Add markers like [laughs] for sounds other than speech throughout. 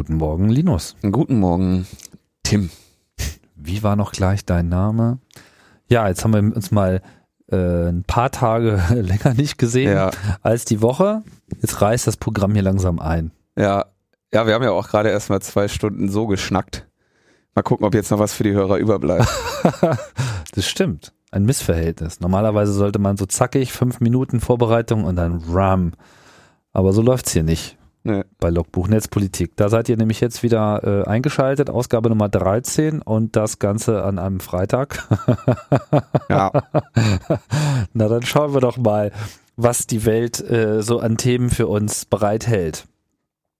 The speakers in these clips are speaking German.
Guten Morgen, Linus. Guten Morgen, Tim. Wie war noch gleich dein Name? Ja, jetzt haben wir uns mal äh, ein paar Tage [laughs] länger nicht gesehen Ja, als die Woche. Jetzt reißt das Programm hier langsam ein. ja, ja, wir haben ja auch gerade erst mal zwei Stunden so geschnackt. Mal gucken, ob jetzt noch was für die Hörer überbleibt. [laughs] Das stimmt. Ein Missverhältnis. Normalerweise sollte man so zackig, fünf Minuten Vorbereitung und dann ram. Aber so läuft's hier nicht Nee. bei Logbuch Netzpolitik. Da seid ihr nämlich jetzt wieder äh, eingeschaltet, Ausgabe Nummer 13 und das Ganze an einem Freitag. Ja, [laughs] Na, dann schauen wir doch mal, was die Welt äh, so an Themen für uns bereithält.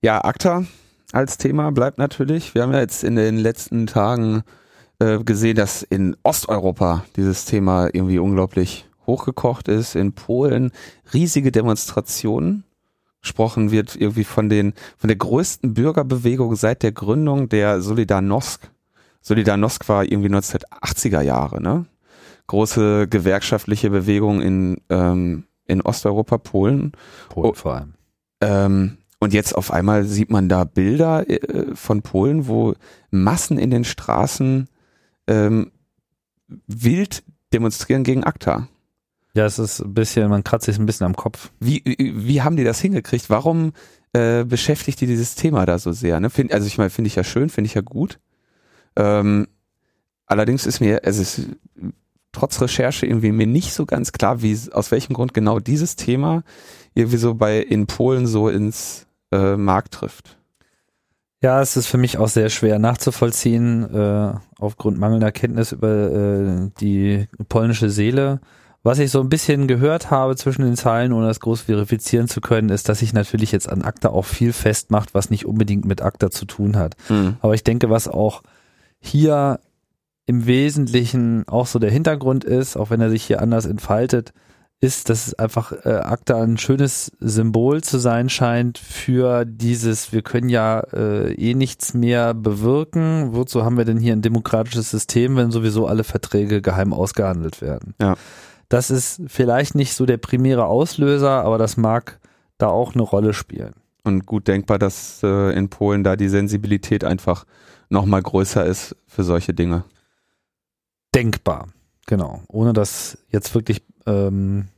ja, ACTA als Thema bleibt natürlich. Wir haben ja jetzt in den letzten Tagen äh, gesehen, dass in Osteuropa dieses Thema irgendwie unglaublich hochgekocht ist. In Polen riesige Demonstrationen. Gesprochen wird irgendwie von den von der größten Bürgerbewegung seit der Gründung der Solidarnosc. Solidarnosc war irgendwie 1980er Jahre, ne? Große gewerkschaftliche Bewegung in ähm, in Osteuropa, Polen. Polen Oh. vor allem. Ähm, und jetzt auf einmal sieht man da Bilder äh, von Polen, wo Massen in den Straßen ähm, wild demonstrieren gegen ACTA. Ja, es ist ein bisschen, man kratzt sich ein bisschen am Kopf. Wie, wie wie haben die das hingekriegt? Warum äh, beschäftigt die dieses Thema da so sehr? Ne? Find, also ich meine, finde ich ja schön, finde ich ja gut. Ähm, allerdings ist mir, es ist trotz Recherche irgendwie mir nicht so ganz klar, wie aus welchem Grund genau dieses Thema irgendwie so bei in Polen so ins äh, Markt trifft. Ja, es ist für mich auch sehr schwer nachzuvollziehen, äh, aufgrund mangelnder Kenntnis über äh, die polnische Seele. Was ich so ein bisschen gehört habe zwischen den Zeilen, ohne das groß verifizieren zu können, ist, dass sich natürlich jetzt an ACTA auch viel festmacht, was nicht unbedingt mit ACTA zu tun hat. Aber ich denke, was auch hier im Wesentlichen auch so der Hintergrund ist, auch wenn er sich hier anders entfaltet, ist, dass es einfach äh, ACTA ein schönes Symbol zu sein scheint für dieses, wir können ja äh, eh nichts mehr bewirken. Wozu haben wir denn hier ein demokratisches System, wenn sowieso alle Verträge geheim ausgehandelt werden? Ja. Das ist vielleicht nicht so der primäre Auslöser, aber das mag da auch eine Rolle spielen. Und gut denkbar, dass äh, in Polen da die Sensibilität einfach nochmal größer ist für solche Dinge. denkbar. Genau. Ohne das jetzt wirklich ähm,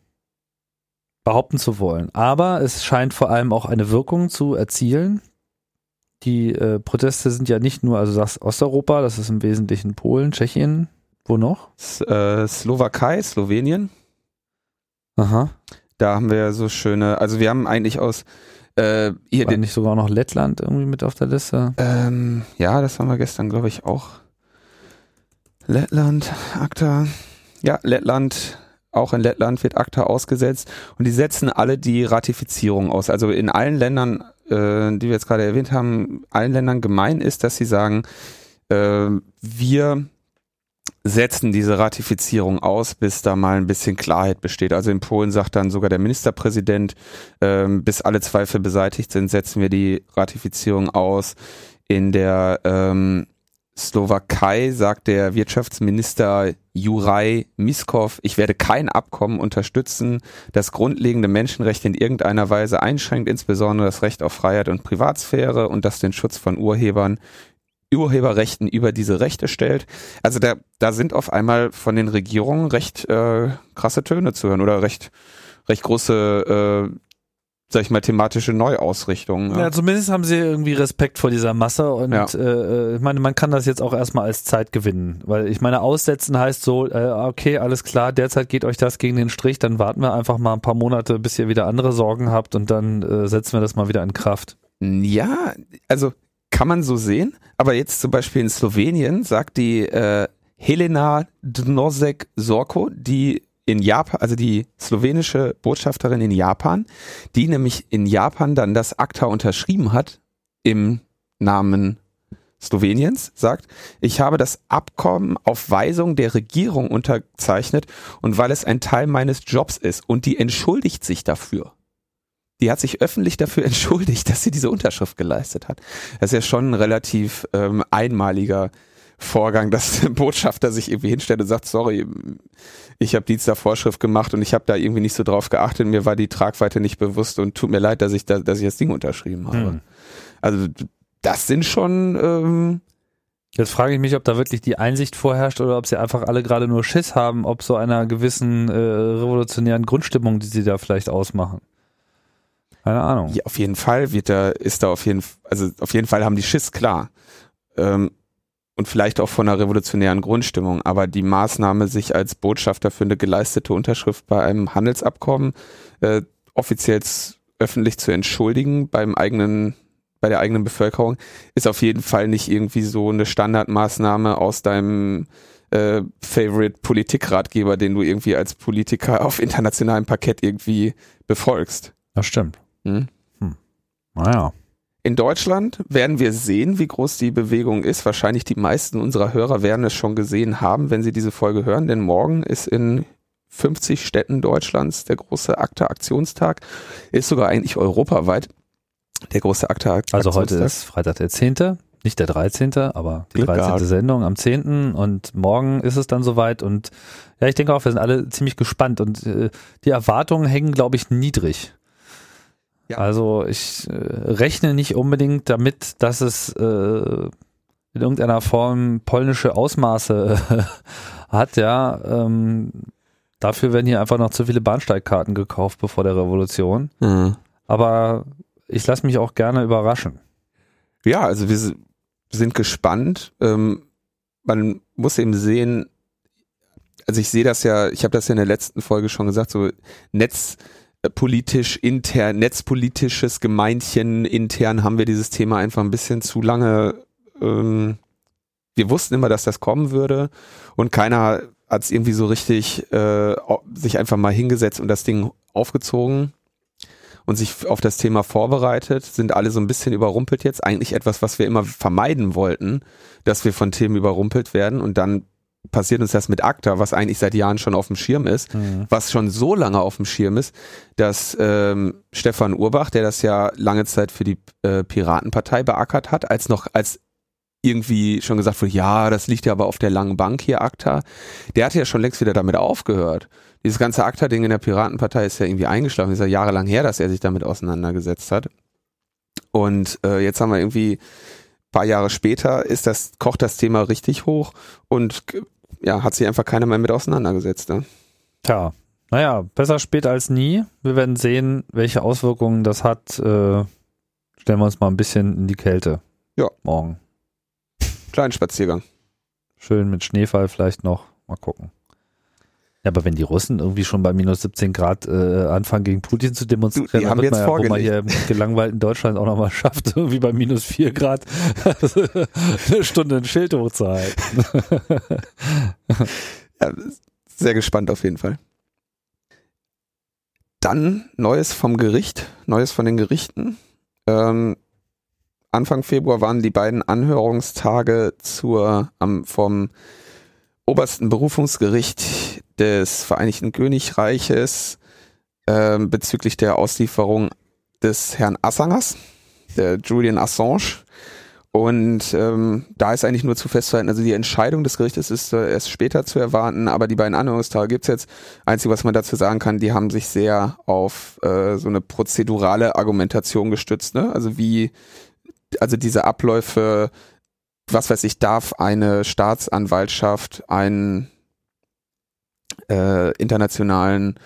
behaupten zu wollen. Aber es scheint vor allem auch eine Wirkung zu erzielen. Die äh, Proteste sind ja nicht nur, also sagst Osteuropa, das ist im Wesentlichen Polen, Tschechien, wo noch? S äh, Slowakei, Slowenien, Aha. da haben wir so schöne, also wir haben eigentlich aus äh, hier War nicht sogar noch Lettland irgendwie mit auf der Liste? ähm, ja, das haben wir gestern, glaube ich, auch. Lettland, ACTA. Ja, Lettland, auch in Lettland wird ACTA ausgesetzt und die setzen alle die Ratifizierung aus. Also in allen Ländern, äh, die wir jetzt gerade erwähnt haben, allen Ländern gemein ist, dass sie sagen, äh, wir setzen diese Ratifizierung aus, bis da mal ein bisschen Klarheit besteht. Also in Polen sagt dann sogar der Ministerpräsident, ähm, bis alle Zweifel beseitigt sind, setzen wir die Ratifizierung aus. In der ähm, Slowakei sagt der Wirtschaftsminister Juraj Miskov, ich werde kein Abkommen unterstützen, das grundlegende Menschenrechte in irgendeiner Weise einschränkt, insbesondere das Recht auf Freiheit und Privatsphäre und das den Schutz von Urhebern Urheberrechten über diese Rechte stellt. Also da, da sind auf einmal von den Regierungen recht äh, krasse Töne zu hören oder recht, recht große, äh, sag ich mal, thematische Neuausrichtungen. Ja, zumindest haben sie irgendwie Respekt vor dieser Masse und Ja. äh, ich meine, man kann das jetzt auch erstmal als Zeit gewinnen, weil ich meine, aussetzen heißt so, äh, okay, alles klar, derzeit geht euch das gegen den Strich, dann warten wir einfach mal ein paar Monate, bis ihr wieder andere Sorgen habt und dann äh, setzen wir das mal wieder in Kraft. Ja, also kann man so sehen, aber jetzt zum Beispiel in Slowenien sagt die äh, Helena Dnosek Sorko, die in Japan, also die slowenische Botschafterin in Japan, die nämlich in Japan dann das ACTA unterschrieben hat im Namen Sloweniens, sagt, ich habe das Abkommen auf Weisung der Regierung unterzeichnet und weil es ein Teil meines Jobs ist und die entschuldigt sich dafür. Die hat sich öffentlich dafür [laughs] entschuldigt, dass sie diese Unterschrift geleistet hat. Das ist ja schon ein relativ ähm, einmaliger Vorgang, dass [laughs] der Botschafter sich irgendwie hinstellt und sagt, sorry, ich habe Dienst der Vorschrift gemacht und ich habe da irgendwie nicht so drauf geachtet, mir war die Tragweite nicht bewusst und tut mir leid, dass ich da, dass ich das Ding unterschrieben habe. Hm. Also das sind schon ähm, Jetzt frage ich mich, ob da wirklich die Einsicht vorherrscht oder ob sie einfach alle gerade nur Schiss haben, ob so einer gewissen äh, revolutionären Grundstimmung, die sie da vielleicht ausmachen. Keine Ahnung. Ja, auf jeden Fall wird da, ist da auf jeden also auf jeden Fall haben die Schiss, klar. Ähm, und vielleicht auch von einer revolutionären Grundstimmung, aber die Maßnahme, sich als Botschafter für eine geleistete Unterschrift bei einem Handelsabkommen äh, offiziell öffentlich zu entschuldigen beim eigenen bei der eigenen Bevölkerung, ist auf jeden Fall nicht irgendwie so eine Standardmaßnahme aus deinem äh, Favorite Politikratgeber, den du irgendwie als Politiker auf internationalem Parkett irgendwie befolgst. Das stimmt. Hm? Hm. Naja. In Deutschland werden wir sehen, wie groß die Bewegung ist. Wahrscheinlich die meisten unserer Hörer werden es schon gesehen haben, wenn sie diese Folge hören, denn morgen ist in 50 Städten Deutschlands der große ACTA-Aktionstag, ist sogar eigentlich europaweit der große ACTA. Also heute ist Freitag der 10., nicht der 13., aber die Glück 13. Gehabt. Sendung am 10. und morgen ist es dann soweit und ja, ich denke auch, wir sind alle ziemlich gespannt und äh, die Erwartungen hängen, glaube ich, niedrig. Ja. Also ich äh, rechne nicht unbedingt damit, dass es äh, in irgendeiner Form polnische Ausmaße [laughs] hat, ja. Ähm, dafür werden hier einfach noch zu viele Bahnsteigkarten gekauft bevor der Revolution. Mhm. Aber ich lasse mich auch gerne überraschen. Ja, also wir sind gespannt. Ähm, man muss eben sehen, also ich sehe das ja, ich habe das ja in der letzten Folge schon gesagt, so netzpolitisch intern, netzpolitisches Gemeinchen intern haben wir dieses Thema einfach ein bisschen zu lange. Ähm, wir wussten immer, dass das kommen würde und keiner hat es irgendwie so richtig äh, sich einfach mal hingesetzt und das Ding aufgezogen und sich auf das Thema vorbereitet, sind alle so ein bisschen überrumpelt jetzt. Eigentlich etwas, was wir immer vermeiden wollten, dass wir von Themen überrumpelt werden und dann passiert uns das mit ACTA, was eigentlich seit Jahren schon auf dem Schirm ist, mhm. was schon so lange auf dem Schirm ist, dass ähm, Stefan Urbach, der das ja lange Zeit für die äh, Piratenpartei beackert hat, als noch als irgendwie schon gesagt wurde, ja, das liegt ja aber auf der langen Bank hier, ACTA, der hatte ja schon längst wieder damit aufgehört dieses ganze ACTA-Ding in der Piratenpartei ist ja irgendwie eingeschlafen. Ist ja jahrelang her, dass er sich damit auseinandergesetzt hat. Und äh, jetzt haben wir irgendwie paar Jahre später ist das, kocht das Thema richtig hoch und ja, hat sich einfach keiner mehr mit auseinandergesetzt. Ne? Tja, naja, besser spät als nie. Wir werden sehen, welche Auswirkungen das hat. Äh, stellen wir uns mal ein bisschen in die Kälte. Ja. Morgen. Kleinen Spaziergang. Schön mit Schneefall vielleicht noch. Mal gucken. Ja, aber wenn die Russen irgendwie schon bei minus 17 Grad äh, anfangen, gegen Putin zu demonstrieren, dann wird man ja, wo man hier im gelangweilten Deutschland auch nochmal schafft, [laughs] irgendwie bei minus 4 Grad [laughs] eine Stunde ein Schild hochzuhalten. [laughs] ja, sehr gespannt auf jeden Fall. Dann Neues vom Gericht, Neues von den Gerichten. Ähm, Anfang Februar waren die beiden Anhörungstage zur am vom obersten Berufungsgericht des Vereinigten Königreiches äh, bezüglich der Auslieferung des Herrn Assangers, der Julian Assange. Und ähm, da ist eigentlich nur zu festzuhalten, also die Entscheidung des Gerichtes ist äh, erst später zu erwarten, aber die beiden Anhörungstage gibt's jetzt. Einzige, was man dazu sagen kann, die haben sich sehr auf äh, so eine prozedurale Argumentation gestützt. Ne? Also wie, also diese Abläufe was weiß ich, darf eine Staatsanwaltschaft einen äh, internationalen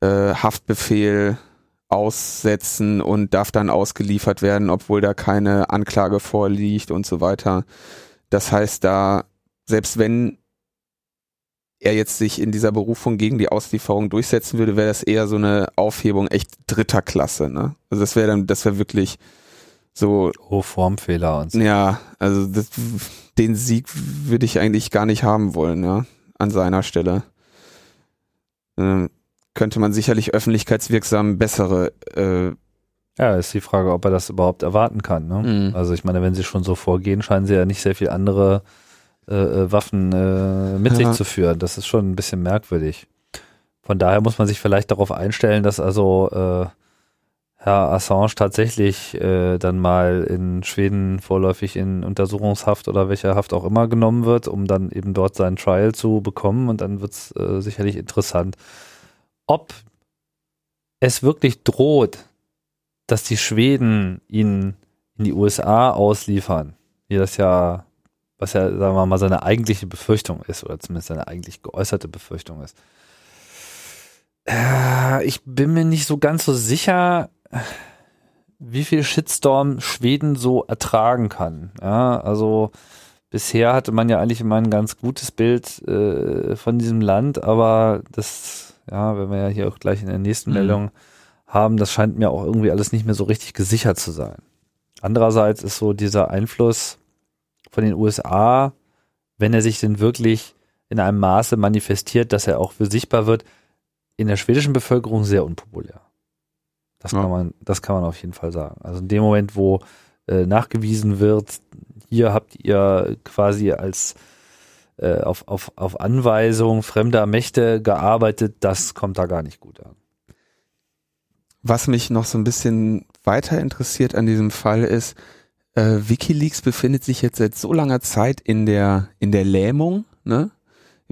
äh, Haftbefehl aussetzen und darf dann ausgeliefert werden, obwohl da keine Anklage vorliegt und so weiter. Das heißt, da, selbst wenn er jetzt sich in dieser Berufung gegen die Auslieferung durchsetzen würde, wäre das eher so eine Aufhebung echt dritter Klasse, ne? Also das wäre dann, das wäre wirklich so. Oh, Formfehler und so. Ja, also das, den Sieg würde ich eigentlich gar nicht haben wollen, ja, an seiner Stelle. Ähm, könnte man sicherlich öffentlichkeitswirksam bessere äh, ja, ist die Frage, ob er das überhaupt erwarten kann. Ne? Mhm. Also ich meine, wenn sie schon so vorgehen, scheinen sie ja nicht sehr viel andere äh, äh Waffen äh, mit ja. sich zu führen. Das ist schon ein bisschen merkwürdig. Von daher muss man sich vielleicht darauf einstellen, dass also äh, Herr Assange tatsächlich äh, dann mal in Schweden vorläufig in Untersuchungshaft oder welcher Haft auch immer genommen wird, um dann eben dort sein Trial zu bekommen. Und dann wird es äh, sicherlich interessant, ob es wirklich droht, dass die Schweden ihn in die USA ausliefern, wie das ja, was ja, sagen wir mal, seine eigentliche Befürchtung ist, oder zumindest seine eigentlich geäußerte Befürchtung ist. Äh, ich bin mir nicht so ganz so sicher, wie viel Shitstorm Schweden so ertragen kann. Ja, also bisher hatte man ja eigentlich immer ein ganz gutes Bild äh, von diesem Land, aber das, ja, wenn wir ja hier auch gleich in der nächsten mhm. Meldung haben, das scheint mir auch irgendwie alles nicht mehr so richtig gesichert zu sein. Andererseits ist so dieser Einfluss von den USA, wenn er sich denn wirklich in einem Maße manifestiert, dass er auch für sichtbar wird, in der schwedischen Bevölkerung sehr unpopulär. Das ja. kann man, das kann man auf jeden Fall sagen. Also in dem Moment, wo äh, nachgewiesen wird, hier habt ihr quasi als äh, auf, auf, auf Anweisung fremder Mächte gearbeitet, das kommt da gar nicht gut an. Was mich noch so ein bisschen weiter interessiert an diesem Fall ist, äh, WikiLeaks befindet sich jetzt seit so langer Zeit in der, in der Lähmung, ne?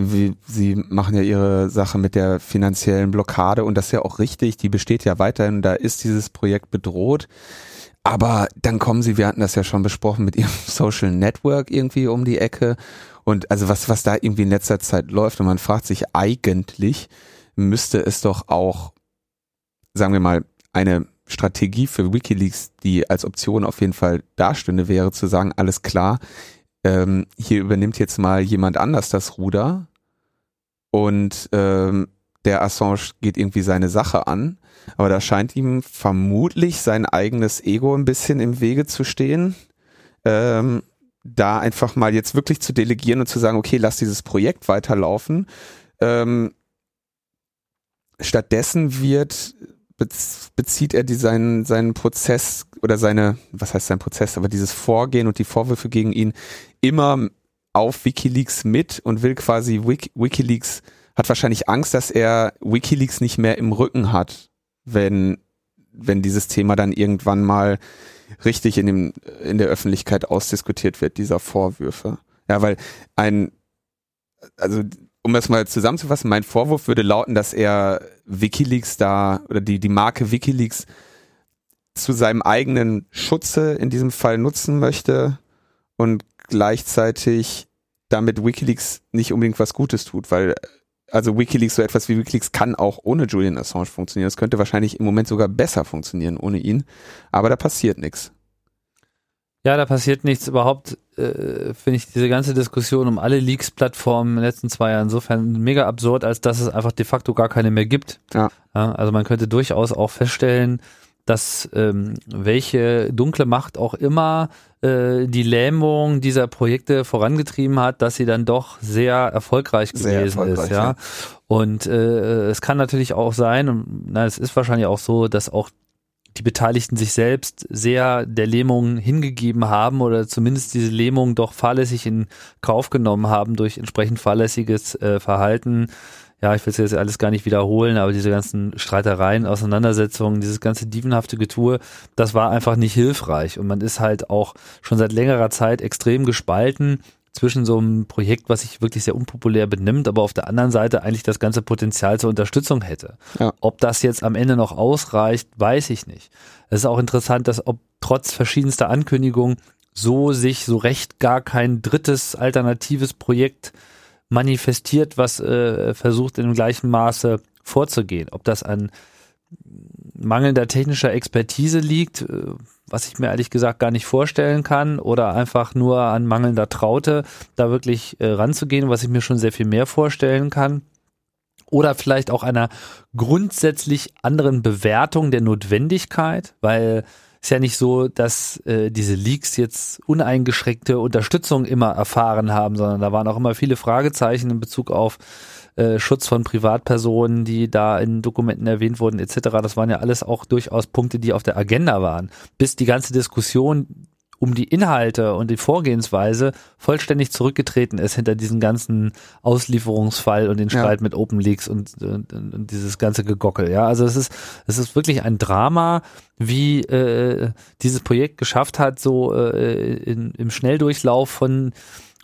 Wie, sie machen ja ihre Sache mit der finanziellen Blockade und das ist ja auch richtig, die besteht ja weiterhin, da ist dieses Projekt bedroht. Aber dann kommen sie, wir hatten das ja schon besprochen, mit ihrem [laughs] Social Network irgendwie um die Ecke. Und also was, was da irgendwie in letzter Zeit läuft und man fragt sich eigentlich, müsste es doch auch, sagen wir mal, eine Strategie für Wikileaks, die als Option auf jeden Fall dastünde, wäre zu sagen, alles klar, ähm, hier übernimmt jetzt mal jemand anders das Ruder und ähm, der Assange geht irgendwie seine Sache an, aber da scheint ihm vermutlich sein eigenes Ego ein bisschen im Wege zu stehen. Ähm, da einfach mal jetzt wirklich zu delegieren und zu sagen, okay, lass dieses Projekt weiterlaufen. Ähm, stattdessen wird bezieht er die, seinen, seinen Prozess oder seine, was heißt sein Prozess, aber dieses Vorgehen und die Vorwürfe gegen ihn immer auf Wikileaks mit und will quasi Wik Wikileaks, hat wahrscheinlich Angst, dass er Wikileaks nicht mehr im Rücken hat, wenn, wenn dieses Thema dann irgendwann mal richtig in, dem, in der Öffentlichkeit ausdiskutiert wird, dieser Vorwürfe. Ja, weil ein, also um das mal zusammenzufassen, mein Vorwurf würde lauten, dass er WikiLeaks da oder die, die Marke WikiLeaks zu seinem eigenen Schutze in diesem Fall nutzen möchte und gleichzeitig damit WikiLeaks nicht unbedingt was Gutes tut, weil also WikiLeaks, so etwas wie WikiLeaks kann auch ohne Julian Assange funktionieren. Es könnte wahrscheinlich im Moment sogar besser funktionieren ohne ihn, aber da passiert nichts. Ja, da passiert nichts überhaupt, äh, finde ich diese ganze Diskussion um alle Leaks-Plattformen in den letzten zwei Jahren insofern mega absurd, als dass es einfach de facto gar keine mehr gibt. Ja. ja also man könnte durchaus auch feststellen, dass ähm, welche dunkle Macht auch immer äh, die Lähmung dieser Projekte vorangetrieben hat, dass sie dann doch sehr erfolgreich gewesen sehr erfolgreich, ist. Ja. ja. Und äh, es kann natürlich auch sein, und na, es ist wahrscheinlich auch so, dass auch die Beteiligten sich selbst sehr der Lähmung hingegeben haben oder zumindest diese Lähmung doch fahrlässig in Kauf genommen haben durch entsprechend fahrlässiges äh, Verhalten. Ja, ich will es jetzt alles gar nicht wiederholen, aber diese ganzen Streitereien, Auseinandersetzungen, dieses ganze dievenhafte Getue, das war einfach nicht hilfreich. Und man ist halt auch schon seit längerer Zeit extrem gespalten zwischen so einem Projekt, was sich wirklich sehr unpopulär benimmt, aber auf der anderen Seite eigentlich das ganze Potenzial zur Unterstützung hätte. Ja. Ob das jetzt am Ende noch ausreicht, weiß ich nicht. Es ist auch interessant, dass ob trotz verschiedenster Ankündigungen so sich so recht gar kein drittes alternatives Projekt manifestiert, was äh, versucht in dem gleichen Maße vorzugehen. Ob das an mangelnder technischer Expertise liegt, äh, was ich mir ehrlich gesagt gar nicht vorstellen kann, oder einfach nur an mangelnder Traute, da wirklich äh, ranzugehen, was ich mir schon sehr viel mehr vorstellen kann. Oder vielleicht auch einer grundsätzlich anderen Bewertung der Notwendigkeit, weil es ja nicht so, dass äh, diese Leaks jetzt uneingeschränkte Unterstützung immer erfahren haben, sondern da waren auch immer viele Fragezeichen in Bezug auf äh, Schutz von Privatpersonen, die da in Dokumenten erwähnt wurden, etc. Das waren ja alles auch durchaus Punkte, die auf der Agenda waren. Bis die ganze Diskussion um die Inhalte und die Vorgehensweise vollständig zurückgetreten ist hinter diesen ganzen Auslieferungsfall und den Streit ja. mit Open Leaks und, und, und, dieses ganze Gegockel. Ja, also es ist es ist wirklich ein Drama, wie äh, dieses Projekt geschafft hat, so äh, in, im Schnelldurchlauf von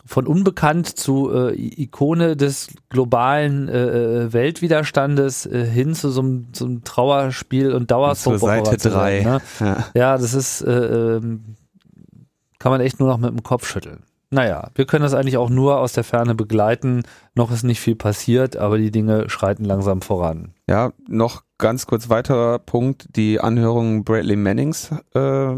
von unbekannt zu äh, Ikone des globalen äh, äh Weltwiderstandes äh, hin zu so einem, so einem Trauerspiel und Dauersoap. Seite drei. Ne? Ja. ja. das ist äh, ähm, kann man echt nur noch mit dem Kopf schütteln. Naja, wir können das eigentlich auch nur aus der Ferne begleiten. Noch ist nicht viel passiert, aber die Dinge schreiten langsam voran. Ja, noch ganz kurz weiterer Punkt. Die Anhörung Bradley Mannings äh,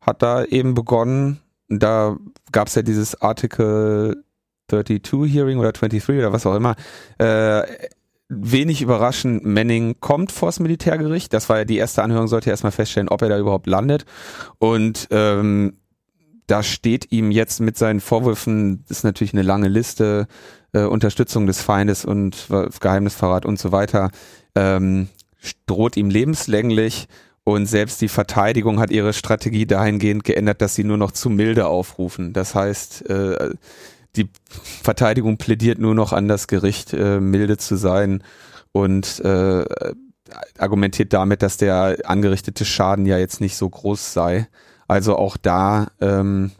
hat da eben begonnen. Da gab es ja dieses Artikel 32 Hearing oder 23 oder was auch immer. Äh, wenig überraschend, Manning kommt vors Militärgericht. Das war ja die erste Anhörung, sollte erstmal feststellen, ob er da überhaupt landet. Und ähm, da steht ihm jetzt mit seinen Vorwürfen, das ist natürlich eine lange Liste, äh, Unterstützung des Feindes und Geheimnisverrat und so weiter, ähm, droht ihm lebenslänglich und selbst die Verteidigung hat ihre Strategie dahingehend geändert, dass sie nur noch zu milde aufrufen. Das heißt, äh, die Verteidigung plädiert nur noch an das Gericht, äh, milde zu sein und äh, argumentiert damit, dass der angerichtete Schaden ja jetzt nicht so groß sei. Also auch da ähm,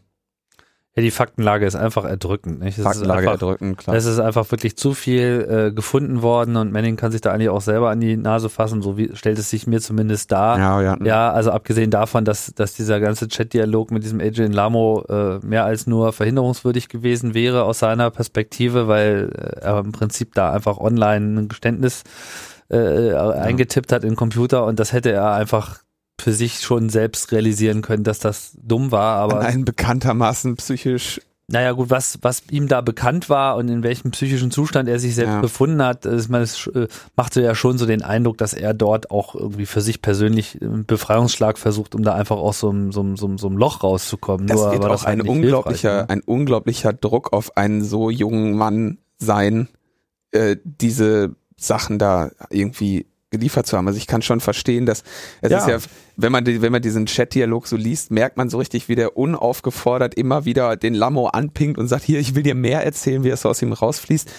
ja, die Faktenlage ist einfach erdrückend. Nicht? Das Faktenlage einfach, erdrückend, klar. Es ist einfach wirklich zu viel äh, gefunden worden und Manning kann sich da eigentlich auch selber an die Nase fassen, so wie stellt es sich mir zumindest dar. Ja, ja. ja also abgesehen davon, dass, dass dieser ganze Chat-Dialog mit diesem Adrian Lamo äh, mehr als nur verhinderungswürdig gewesen wäre aus seiner Perspektive, weil äh, er im Prinzip da einfach online ein Geständnis äh, ja. eingetippt hat in den Computer und das hätte er einfach für sich schon selbst realisieren können, dass das dumm war, aber. Ein bekanntermaßen psychisch naja, gut, was, was ihm da bekannt war und in welchem psychischen Zustand er sich selbst ja. befunden hat, ich meine, es äh, machte ja schon so den Eindruck, dass er dort auch irgendwie für sich persönlich einen Befreiungsschlag versucht, um da einfach aus so einem, so einem, so einem, Loch rauszukommen. Das Nur wird auch ein unglaublicher, ne? ein unglaublicher Druck auf einen so jungen Mann sein, äh, diese Sachen da irgendwie geliefert zu haben. Also ich kann schon verstehen, dass es ja. ist ja, wenn man wenn man diesen Chat-Dialog so liest, merkt man so richtig, wie der unaufgefordert immer wieder den Lamo anpingt und sagt, hier, ich will dir mehr erzählen, wie es aus ihm rausfließt.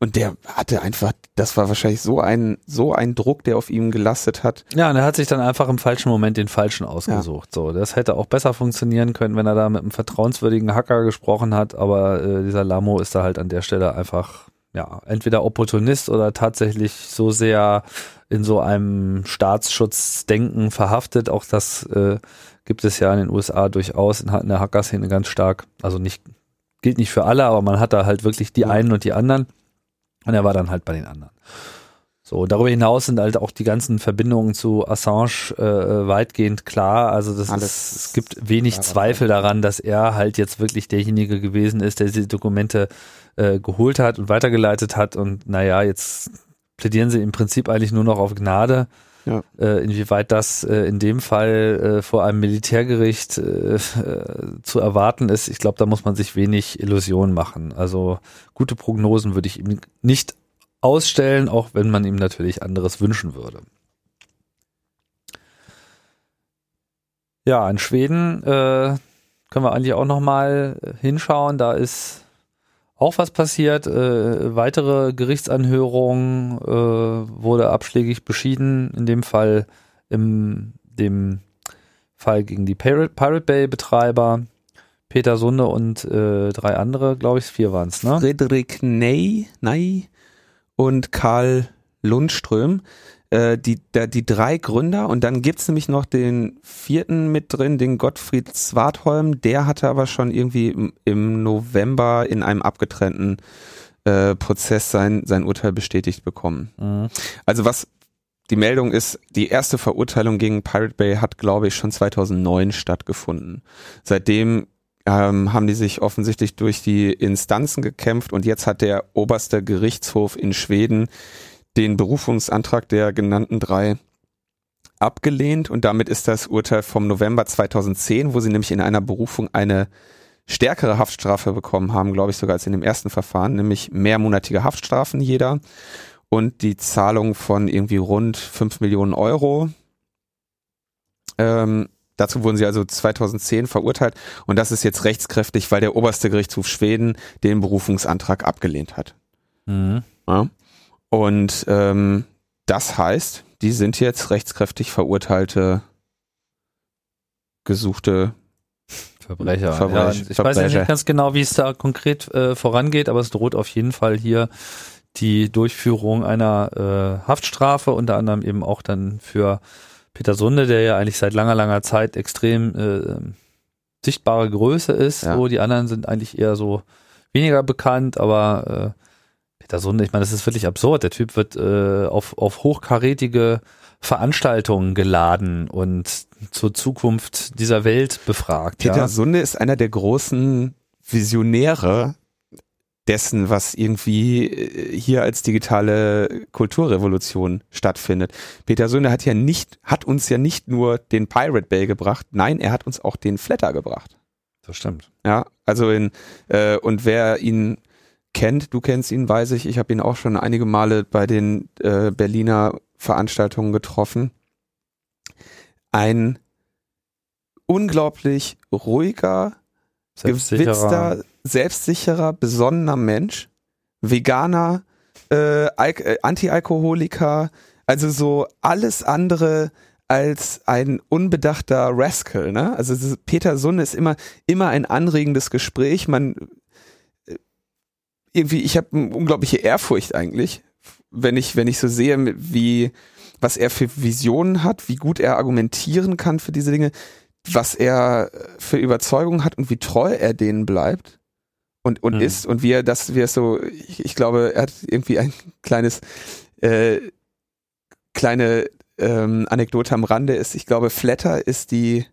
Und der hatte einfach, das war wahrscheinlich so ein, so ein Druck, der auf ihm gelastet hat. Ja, und er hat sich dann einfach im falschen Moment den falschen ausgesucht. Ja. So, das hätte auch besser funktionieren können, wenn er da mit einem vertrauenswürdigen Hacker gesprochen hat, aber äh, dieser Lamo ist da halt an der Stelle einfach ja, entweder Opportunist oder tatsächlich so sehr in so einem Staatsschutzddenken verhaftet. Auch das äh, gibt es ja in den USA durchaus in, in der Hacker-Szene ganz stark. Also nicht, gilt nicht für alle, aber man hat da halt wirklich die einen und die anderen. Und er war dann halt bei den anderen. So, darüber hinaus sind halt auch die ganzen Verbindungen zu Assange äh, weitgehend klar. Also das ist, es gibt wenig Zweifel daran, dass er halt jetzt wirklich derjenige gewesen ist, der diese Dokumente äh, geholt hat und weitergeleitet hat. Und naja, jetzt plädieren sie im Prinzip eigentlich nur noch auf Gnade. Ja. Äh, inwieweit das äh, in dem Fall äh, vor einem Militärgericht äh, äh, zu erwarten ist, ich glaube, da muss man sich wenig Illusionen machen. Also gute Prognosen würde ich ihm nicht ausstellen, auch wenn man ihm natürlich anderes wünschen würde. Ja, in Schweden äh, können wir eigentlich auch noch mal hinschauen. Da ist auch was passiert. Äh, weitere Gerichtsanhörung äh, wurde abschlägig beschieden. In dem Fall im dem Fall gegen die Pirate, Pirate Bay Betreiber. Peter Sunde und äh, drei andere, glaube ich, vier waren es, ne? Friedrich Ney, Ney und Karl Lundström äh, die, der, die drei Gründer und dann gibt's nämlich noch den vierten mit drin, den Gottfried Swartholm, der hatte aber schon irgendwie im, im November in einem abgetrennten äh, Prozess sein, sein Urteil bestätigt bekommen. Mhm. Also was die Meldung ist, die erste Verurteilung gegen Pirate Bay hat, glaube ich, schon 2009 stattgefunden. Seitdem ähm, haben die sich offensichtlich durch die Instanzen gekämpft und jetzt hat der oberste Gerichtshof in Schweden den Berufungsantrag der genannten drei abgelehnt und damit ist das Urteil vom November 2010, wo sie nämlich in einer Berufung eine stärkere Haftstrafe bekommen haben, glaube ich sogar als in dem ersten Verfahren, nämlich mehrmonatige Haftstrafen jeder und die Zahlung von irgendwie rund fünf Millionen Euro. Ähm, dazu wurden sie also 2010 verurteilt und das ist jetzt rechtskräftig, weil der oberste Gerichtshof Schweden den Berufungsantrag abgelehnt hat. Mhm. Ja. Und ähm, das heißt, die sind jetzt rechtskräftig verurteilte, gesuchte Verbrecher. Verbrecher. Ja, ich Verbrecher. weiß nicht ganz genau, wie es da konkret äh, vorangeht, aber es droht auf jeden Fall hier die Durchführung einer äh, Haftstrafe, unter anderem eben auch dann für Peter Sunde, der ja eigentlich seit langer, langer Zeit extrem äh, sichtbare Größe ist. Ja. So, die anderen sind eigentlich eher so weniger bekannt, aber äh, Peter Sunde, ich meine, das ist wirklich absurd. Der Typ wird äh, auf, auf hochkarätige Veranstaltungen geladen und zur Zukunft dieser Welt befragt. Peter ja. Sunde ist einer der großen Visionäre dessen, was irgendwie äh, hier als digitale Kulturrevolution stattfindet. Peter Sunde hat ja nicht, hat uns ja nicht nur den Pirate Bay gebracht, nein, er hat uns auch den Flatter gebracht. Das stimmt. Ja, also in, äh, und wer ihn kennt, du kennst ihn, weiß ich, ich habe ihn auch schon einige Male bei den äh, Berliner Veranstaltungen getroffen. Ein unglaublich ruhiger, Gewitzter, selbstsicherer, besonnener Mensch, Veganer, äh, äh, Anti-Alkoholiker, also so alles andere als ein unbedachter Rascal, ne? Also Peter Sunne ist immer immer ein anregendes Gespräch. Man äh, irgendwie, ich habe unglaubliche Ehrfurcht eigentlich, wenn ich wenn ich so sehe, wie was er für Visionen hat, wie gut er argumentieren kann für diese Dinge, was er für Überzeugungen hat und wie treu er denen bleibt und und Mhm. ist und wie er das, wie er so, ich, ich glaube, er hat irgendwie ein kleines äh, kleine ähm, Anekdote am Rande ist, ich glaube, Flatter ist die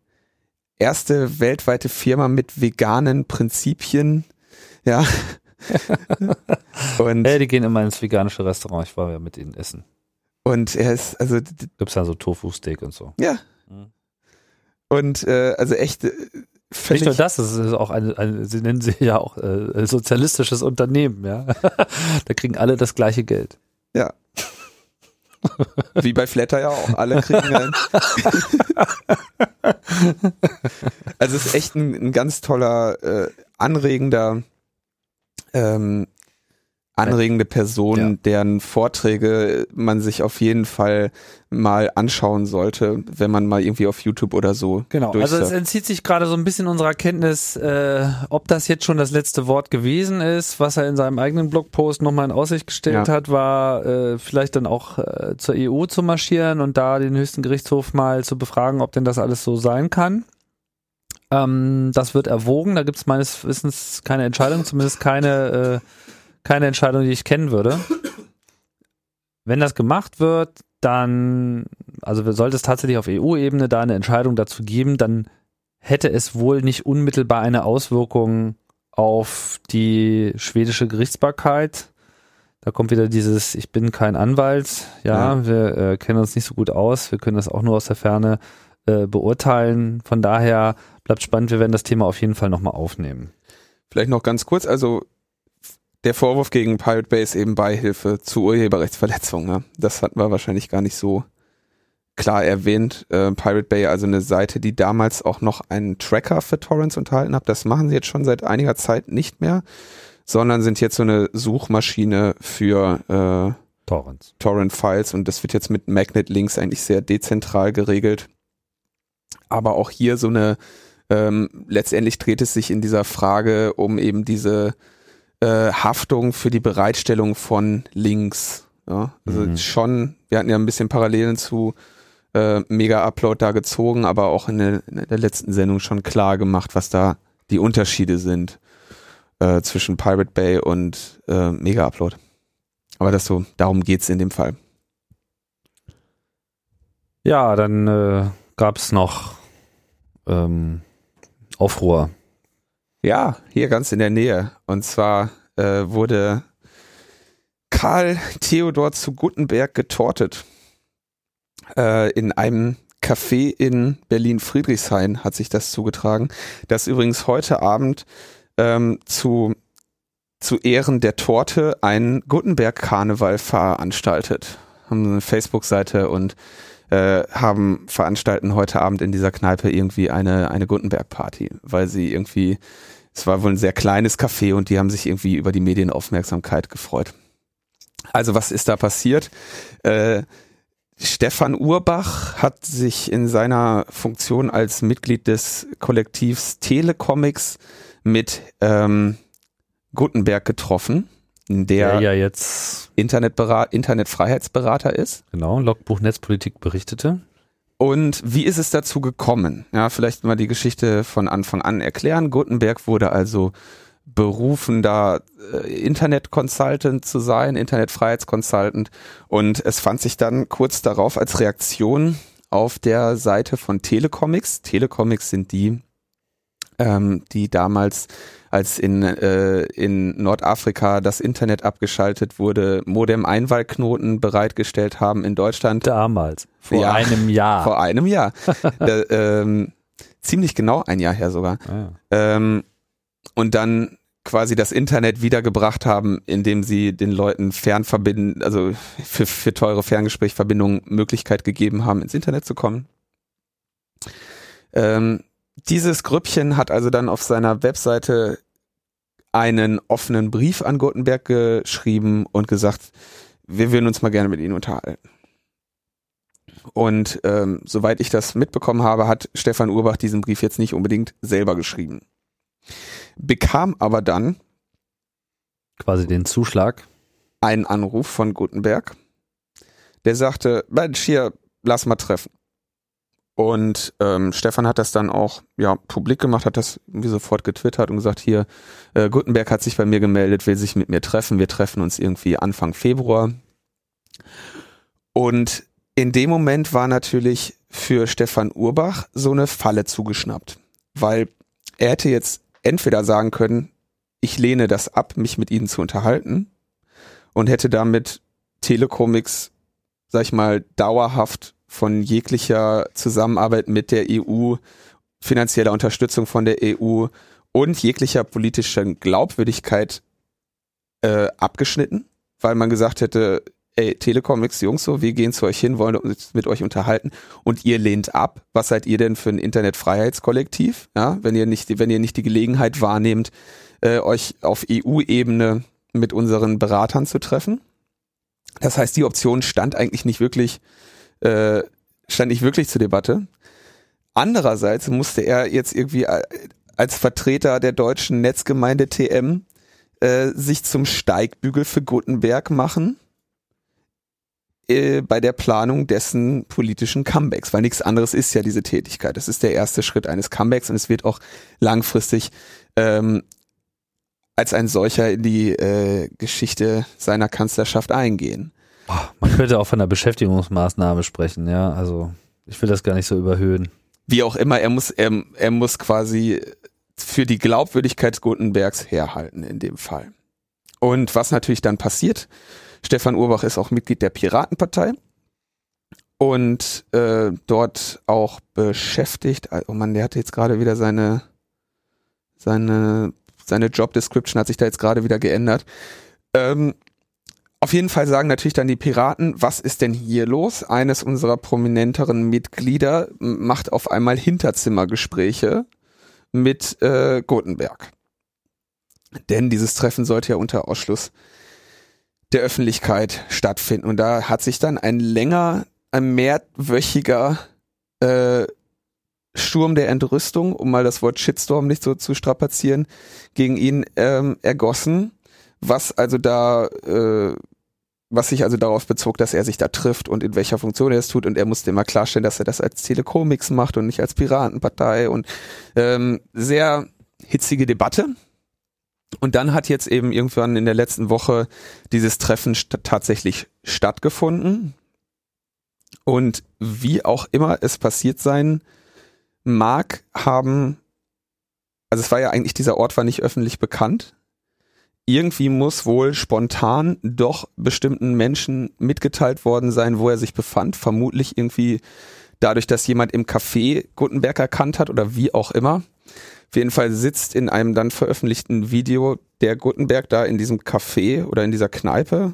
erste weltweite Firma mit veganen Prinzipien, ja. [laughs] und, Ja, die gehen immer ins veganische Restaurant. Ich war ja mit ihnen essen. und er ist, also, Gibt's dann so Tofu-Steak und so. ja. Und äh, also echt äh, Nicht nur das, es ist auch eine, eine sie nennen sie ja auch äh, sozialistisches Unternehmen, ja. [laughs] da kriegen alle das gleiche Geld. wie bei Flatter ja auch, alle kriegen ein. [laughs] also es ist echt ein, ein ganz toller, äh, anregender, ähm, anregende Person, Ja. deren Vorträge man sich auf jeden Fall mal anschauen sollte, wenn man mal irgendwie auf YouTube oder so Genau, also es entzieht sich gerade so ein bisschen unserer Kenntnis, äh, ob das jetzt schon das letzte Wort gewesen ist. Was er in seinem eigenen Blogpost nochmal in Aussicht gestellt Ja. hat, war äh, vielleicht dann auch äh, zur EU zu marschieren und da den höchsten Gerichtshof mal zu befragen, ob denn das alles so sein kann. Ähm, das wird erwogen, da gibt es meines Wissens keine Entscheidung, zumindest keine, äh, keine Entscheidung, die ich kennen würde. Wenn das gemacht wird, dann, also sollte es tatsächlich auf EU-Ebene da eine Entscheidung dazu geben, dann hätte es wohl nicht unmittelbar eine Auswirkung auf die schwedische Gerichtsbarkeit. Da kommt wieder dieses, ich bin kein Anwalt, ja, Ja. wir äh, kennen uns nicht so gut aus, wir können das auch nur aus der Ferne äh, beurteilen. Von daher bleibt spannend, wir werden das Thema auf jeden Fall nochmal aufnehmen. Vielleicht noch ganz kurz, also der Vorwurf gegen Pirate Bay ist eben Beihilfe zu Urheberrechtsverletzungen. Ne? Das hatten wir wahrscheinlich gar nicht so klar erwähnt. Äh, Pirate Bay, also eine Seite, die damals auch noch einen Tracker für Torrents enthalten hat. Das machen sie jetzt schon seit einiger Zeit nicht mehr, sondern sind jetzt so eine Suchmaschine für äh, Torrents. Torrent-Files und das wird jetzt mit Magnet-Links eigentlich sehr dezentral geregelt. Aber auch hier so eine, ähm, letztendlich dreht es sich in dieser Frage um eben diese äh, Haftung für die Bereitstellung von Links. Ja? Also Mhm. schon, wir hatten ja ein bisschen Parallelen zu äh, Mega-Upload da gezogen, aber auch in der, in der letzten Sendung schon klar gemacht, was da die Unterschiede sind äh, zwischen Pirate Bay und äh, Mega-Upload. Aber das so, darum geht's in dem Fall. Ja, dann äh, gab es noch ähm, Aufruhr. Ja, hier ganz in der Nähe. Und zwar äh, wurde Karl Theodor zu Guttenberg getortet. Äh, in einem Café in Berlin-Friedrichshain hat sich das zugetragen. Das übrigens heute Abend ähm, zu, zu Ehren der Torte einen Gutenberg-Karneval veranstaltet. Haben eine Facebook-Seite und äh, haben veranstalten heute Abend in dieser Kneipe irgendwie eine, eine Gutenberg-Party, weil sie irgendwie, es war wohl ein sehr kleines Café und die haben sich irgendwie über die Medienaufmerksamkeit gefreut. Also was ist da passiert? Äh, Stefan Urbach hat sich in seiner Funktion als Mitglied des Kollektivs Telecomics mit ähm, Gutenberg getroffen, der Der ja jetzt, Internetberat Internetfreiheitsberater ist. genau, Logbuch Netzpolitik berichtete. Und wie ist es dazu gekommen? Ja, vielleicht mal die Geschichte von Anfang an erklären. Gutenberg wurde also berufen, da äh, Internet-Consultant zu sein, Internet-Freiheitsconsultant. Und es fand sich dann kurz darauf als Reaktion auf der Seite von Telecomics. Telecomics sind die, ähm, die damals, als in, äh, in Nordafrika das Internet abgeschaltet wurde, Modem-Einwahlknoten bereitgestellt haben in Deutschland. Damals, vor ja, einem Jahr. [laughs] Vor einem Jahr. [laughs] äh, ähm, ziemlich genau ein Jahr her sogar. Ah. Ähm, und dann quasi das Internet wiedergebracht haben, indem sie den Leuten Fernverbinden, also für, für teure Ferngesprächverbindungen Möglichkeit gegeben haben, ins Internet zu kommen. Ähm, dieses Grüppchen hat also dann auf seiner Webseite einen offenen Brief an Gutenberg geschrieben und gesagt, wir würden uns mal gerne mit Ihnen unterhalten. Und ähm, soweit ich das mitbekommen habe, hat Stefan Urbach diesen Brief jetzt nicht unbedingt selber geschrieben bekam aber dann quasi den Zuschlag. Einen Anruf von Gutenberg, der sagte, Mensch, hier, lass mal treffen. Und ähm, Stefan hat das dann auch ja publik gemacht, hat das irgendwie sofort getwittert und gesagt, hier, äh, Gutenberg hat sich bei mir gemeldet, will sich mit mir treffen. Wir treffen uns irgendwie Anfang Februar. Und in dem Moment war natürlich für Stefan Urbach so eine Falle zugeschnappt, weil er hätte jetzt entweder sagen können, ich lehne das ab, mich mit ihnen zu unterhalten und hätte damit Telecomics, sag ich mal, dauerhaft von jeglicher Zusammenarbeit mit der EU, finanzieller Unterstützung von der EU und jeglicher politischer Glaubwürdigkeit äh, abgeschnitten, weil man gesagt hätte, ey, Telecomics Jungs so, wir gehen zu euch hin, wollen uns mit euch unterhalten und ihr lehnt ab. Was seid ihr denn für ein Internetfreiheitskollektiv? Ja, wenn ihr nicht, wenn ihr nicht die Gelegenheit wahrnehmt, äh, euch auf EU-Ebene mit unseren Beratern zu treffen. Das heißt, die Option stand eigentlich nicht wirklich, äh, stand nicht wirklich zur Debatte. Andererseits musste er jetzt irgendwie äh, als Vertreter der deutschen Netzgemeinde TM äh, sich zum Steigbügel für Gutenberg machen äh, bei der Planung dessen politischen Comebacks, weil nichts anderes ist ja diese Tätigkeit. Das ist der erste Schritt eines Comebacks und es wird auch langfristig ähm, als ein solcher in die äh, Geschichte seiner Kanzlerschaft eingehen. Man könnte auch von einer Beschäftigungsmaßnahme sprechen, ja. Also ich will das gar nicht so überhöhen. Wie auch immer, er muss, er, er muss quasi für die Glaubwürdigkeit Gutenbergs herhalten in dem Fall. Und was natürlich dann passiert, Stefan Urbach ist auch Mitglied der Piratenpartei und äh, dort auch beschäftigt. Oh man, der hatte jetzt gerade wieder seine seine seine Job Description hat sich da jetzt gerade wieder geändert. Ähm, auf jeden Fall sagen natürlich dann die Piraten, was ist denn hier los? Eines unserer prominenteren Mitglieder macht auf einmal Hinterzimmergespräche mit äh, Gutenberg. Denn dieses Treffen sollte ja unter Ausschluss der Öffentlichkeit stattfinden. Und da hat sich dann ein länger, ein mehrwöchiger äh, Sturm der Entrüstung, um mal das Wort Shitstorm nicht so zu strapazieren, gegen ihn ähm, ergossen, was also da, äh, was sich also darauf bezog, dass er sich da trifft und in welcher Funktion er es tut und er musste immer klarstellen, dass er das als Telekomix macht und nicht als Piratenpartei und ähm, sehr hitzige Debatte und dann hat jetzt eben irgendwann in der letzten Woche dieses Treffen st tatsächlich stattgefunden. Und wie auch immer es passiert sein mag, haben, also es war ja eigentlich, dieser Ort war nicht öffentlich bekannt. Irgendwie muss wohl spontan doch bestimmten Menschen mitgeteilt worden sein, wo er sich befand. Vermutlich irgendwie dadurch, dass jemand im Café Gutenberg erkannt hat oder wie auch immer. Auf jeden Fall sitzt in einem dann veröffentlichten Video der Gutenberg da in diesem Café oder in dieser Kneipe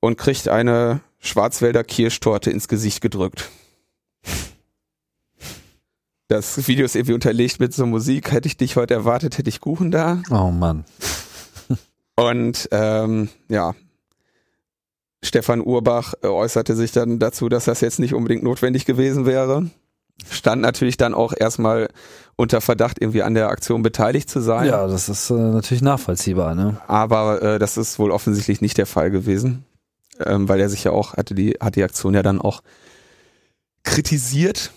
und kriegt eine Schwarzwälder Kirschtorte ins Gesicht gedrückt. Das Video ist irgendwie unterlegt mit so Musik. Hätte ich dich heute erwartet, hätte ich Kuchen da. Oh Mann. Und ähm, ja, Stefan Urbach äußerte sich dann dazu, dass das jetzt nicht unbedingt notwendig gewesen wäre stand natürlich dann auch erstmal unter Verdacht, irgendwie an der Aktion beteiligt zu sein. Ja, das ist äh, natürlich nachvollziehbar, ne? Aber äh, das ist wohl offensichtlich nicht der Fall gewesen, ähm, weil er sich ja auch hatte die hat die Aktion ja dann auch kritisiert.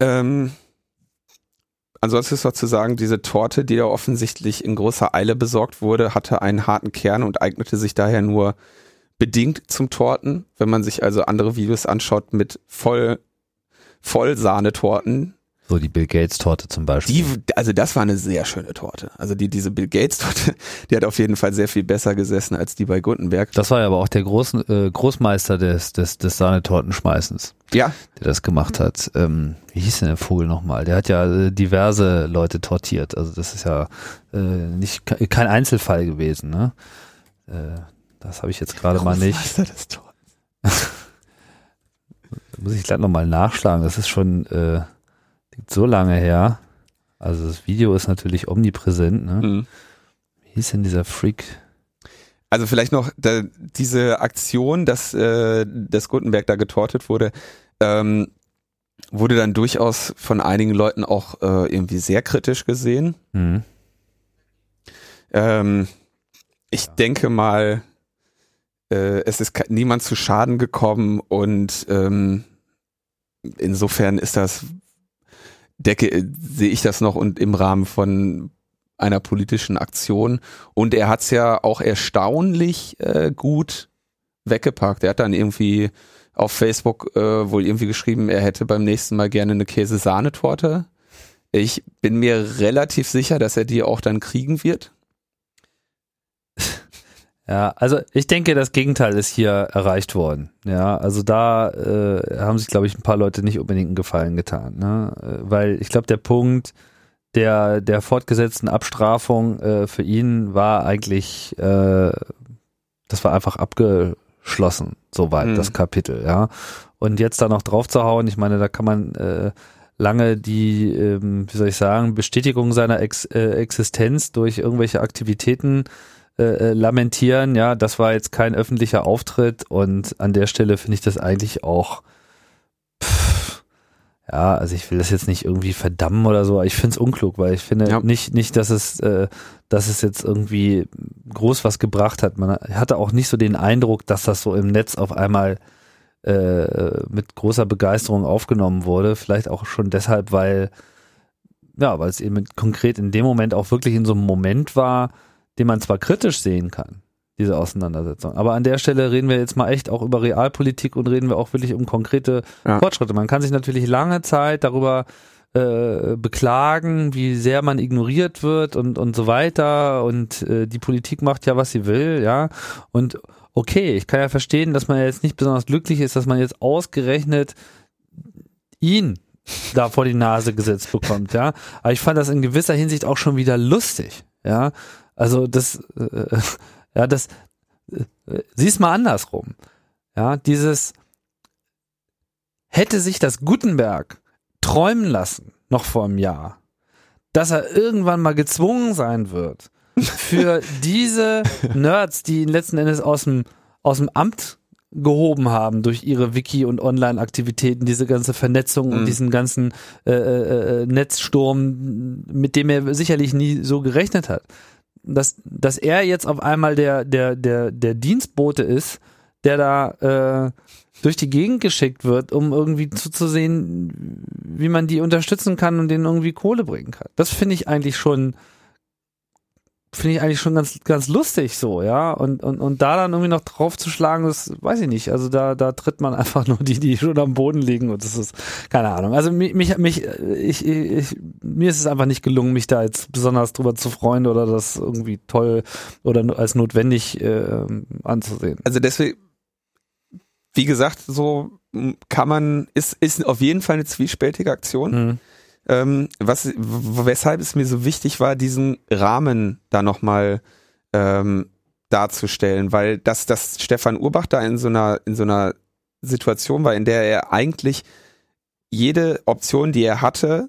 Ähm, ansonsten ist noch zu sagen, diese Torte, die da offensichtlich in großer Eile besorgt wurde, hatte einen harten Kern und eignete sich daher nur bedingt zum Torten. Wenn man sich also andere Videos anschaut mit voll, voll Sahnetorten, so die Bill Gates Torte zum Beispiel. Die, also das war eine sehr schöne Torte. Also die, diese Bill Gates Torte, [laughs] die hat auf jeden Fall sehr viel besser gesessen als die bei Gutenberg. Das war ja aber auch der Groß, äh, Großmeister des, des, des Sahnetortenschmeißens. Ja. Der das gemacht hat. Ähm, wie hieß denn der Vogel nochmal? Der hat ja äh, diverse Leute tortiert. Also das ist ja äh, nicht kein Einzelfall gewesen. Ne? Äh, das habe ich jetzt gerade mal nicht. Großmeister des Torten. [laughs] muss ich gleich nochmal nachschlagen. Das ist schon äh, Liegt so lange her. Also das Video ist natürlich omnipräsent. Ne? Mhm. Wie hieß denn dieser Freak? Also vielleicht noch da, diese Aktion, dass, äh, dass Gutenberg da getortet wurde, ähm, wurde dann durchaus von einigen Leuten auch äh, irgendwie sehr kritisch gesehen. Mhm. Ähm, ich ja. denke mal, äh, es ist niemand zu Schaden gekommen und ähm, insofern ist das decke, äh, sehe ich das noch und im Rahmen von einer politischen Aktion. Und er hat's ja auch erstaunlich äh, gut weggepackt. Er hat dann irgendwie auf Facebook äh, wohl irgendwie geschrieben, er hätte beim nächsten Mal gerne eine Käse-Sahnetorte. Ich bin mir relativ sicher, dass er die auch dann kriegen wird. Ja, also ich denke, das Gegenteil ist hier erreicht worden. Ja, also da äh, haben sich, glaube ich, ein paar Leute nicht unbedingt einen Gefallen getan. Ne? Äh, weil ich glaube, der Punkt der, der fortgesetzten Abstrafung äh, für ihn war eigentlich, äh, das war einfach abgeschlossen, soweit, mhm. das Kapitel, ja. Und jetzt da noch drauf zu hauen, ich meine, da kann man äh, lange die, ähm, wie soll ich sagen, Bestätigung seiner Ex äh, Existenz durch irgendwelche Aktivitäten äh, äh, lamentieren, ja, das war jetzt kein öffentlicher Auftritt und an der Stelle finde ich das eigentlich auch, pff, ja, also ich will das jetzt nicht irgendwie verdammen oder so, aber ich finde es unklug, weil ich finde ja. nicht, nicht, dass es, äh, dass es jetzt irgendwie groß was gebracht hat. Man hatte auch nicht so den Eindruck, dass das so im Netz auf einmal äh, mit großer Begeisterung aufgenommen wurde. Vielleicht auch schon deshalb, weil, ja, weil es eben konkret in dem Moment auch wirklich in so einem Moment war, den man zwar kritisch sehen kann, diese Auseinandersetzung, aber an der Stelle reden wir jetzt mal echt auch über Realpolitik und reden wir auch wirklich um konkrete ja. Fortschritte. Man kann sich natürlich lange Zeit darüber äh, beklagen, wie sehr man ignoriert wird und, und so weiter und äh, die Politik macht ja, was sie will, ja, und okay, ich kann ja verstehen, dass man jetzt nicht besonders glücklich ist, dass man jetzt ausgerechnet ihn da vor die Nase gesetzt bekommt, ja. Aber ich fand das in gewisser Hinsicht auch schon wieder lustig, ja. Also das, äh, [laughs] ja, das, äh, sieh's mal andersrum. Ja, dieses, hätte sich das Gutenberg träumen lassen, noch vor einem Jahr, dass er irgendwann mal gezwungen sein wird, für [laughs] diese Nerds, die ihn letzten Endes aus dem, aus dem Amt gehoben haben durch ihre Wiki- und Online-Aktivitäten, diese ganze Vernetzung mhm. und diesen ganzen äh, äh, äh, Netzsturm, mit dem er sicherlich nie so gerechnet hat dass, dass er jetzt auf einmal der, der, der, der Dienstbote ist, der da äh, durch die Gegend geschickt wird, um irgendwie zuzusehen, wie man die unterstützen kann und denen irgendwie Kohle bringen kann. Das finde ich eigentlich schon finde ich eigentlich schon ganz, ganz lustig so, ja. Und, und, und da dann irgendwie noch drauf zu schlagen, das weiß ich nicht. Also da, da tritt man [laughs] einfach nur die, die schon am Boden liegen und das ist, keine Ahnung. Also mich, mich, mich ich, ich, mir ist es einfach nicht gelungen, mich da jetzt besonders drüber zu freuen oder das irgendwie toll oder als notwendig äh, anzusehen. Also deswegen, wie gesagt, so kann man, ist, ist auf jeden Fall eine zwiespältige Aktion. Mhm ähm, was, weshalb es mir so wichtig war, diesen Rahmen da nochmal ähm, darzustellen, weil dass, dass Stefan Urbach da in so einer, in so einer Situation war, in der er eigentlich jede Option, die er hatte,